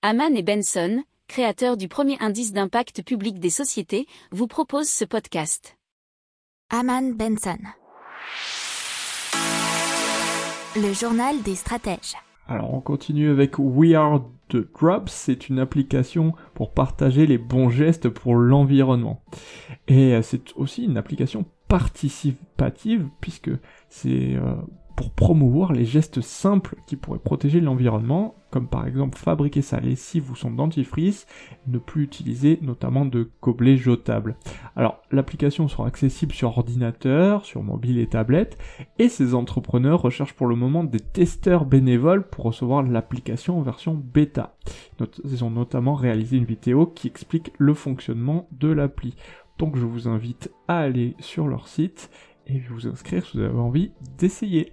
Haman et Benson, créateurs du premier indice d'impact public des sociétés, vous proposent ce podcast. Haman Benson. Le journal des stratèges. Alors on continue avec We Are the Drops, c'est une application pour partager les bons gestes pour l'environnement. Et euh, c'est aussi une application participative puisque c'est euh, pour promouvoir les gestes simples qui pourraient protéger l'environnement, comme par exemple fabriquer sa lessive ou son dentifrice, ne plus utiliser notamment de gobelets jetables. Alors l'application sera accessible sur ordinateur, sur mobile et tablette, et ces entrepreneurs recherchent pour le moment des testeurs bénévoles pour recevoir l'application en version bêta. Ils ont notamment réalisé une vidéo qui explique le fonctionnement de l'appli. Donc je vous invite à aller sur leur site et vous inscrire si vous avez envie d'essayer.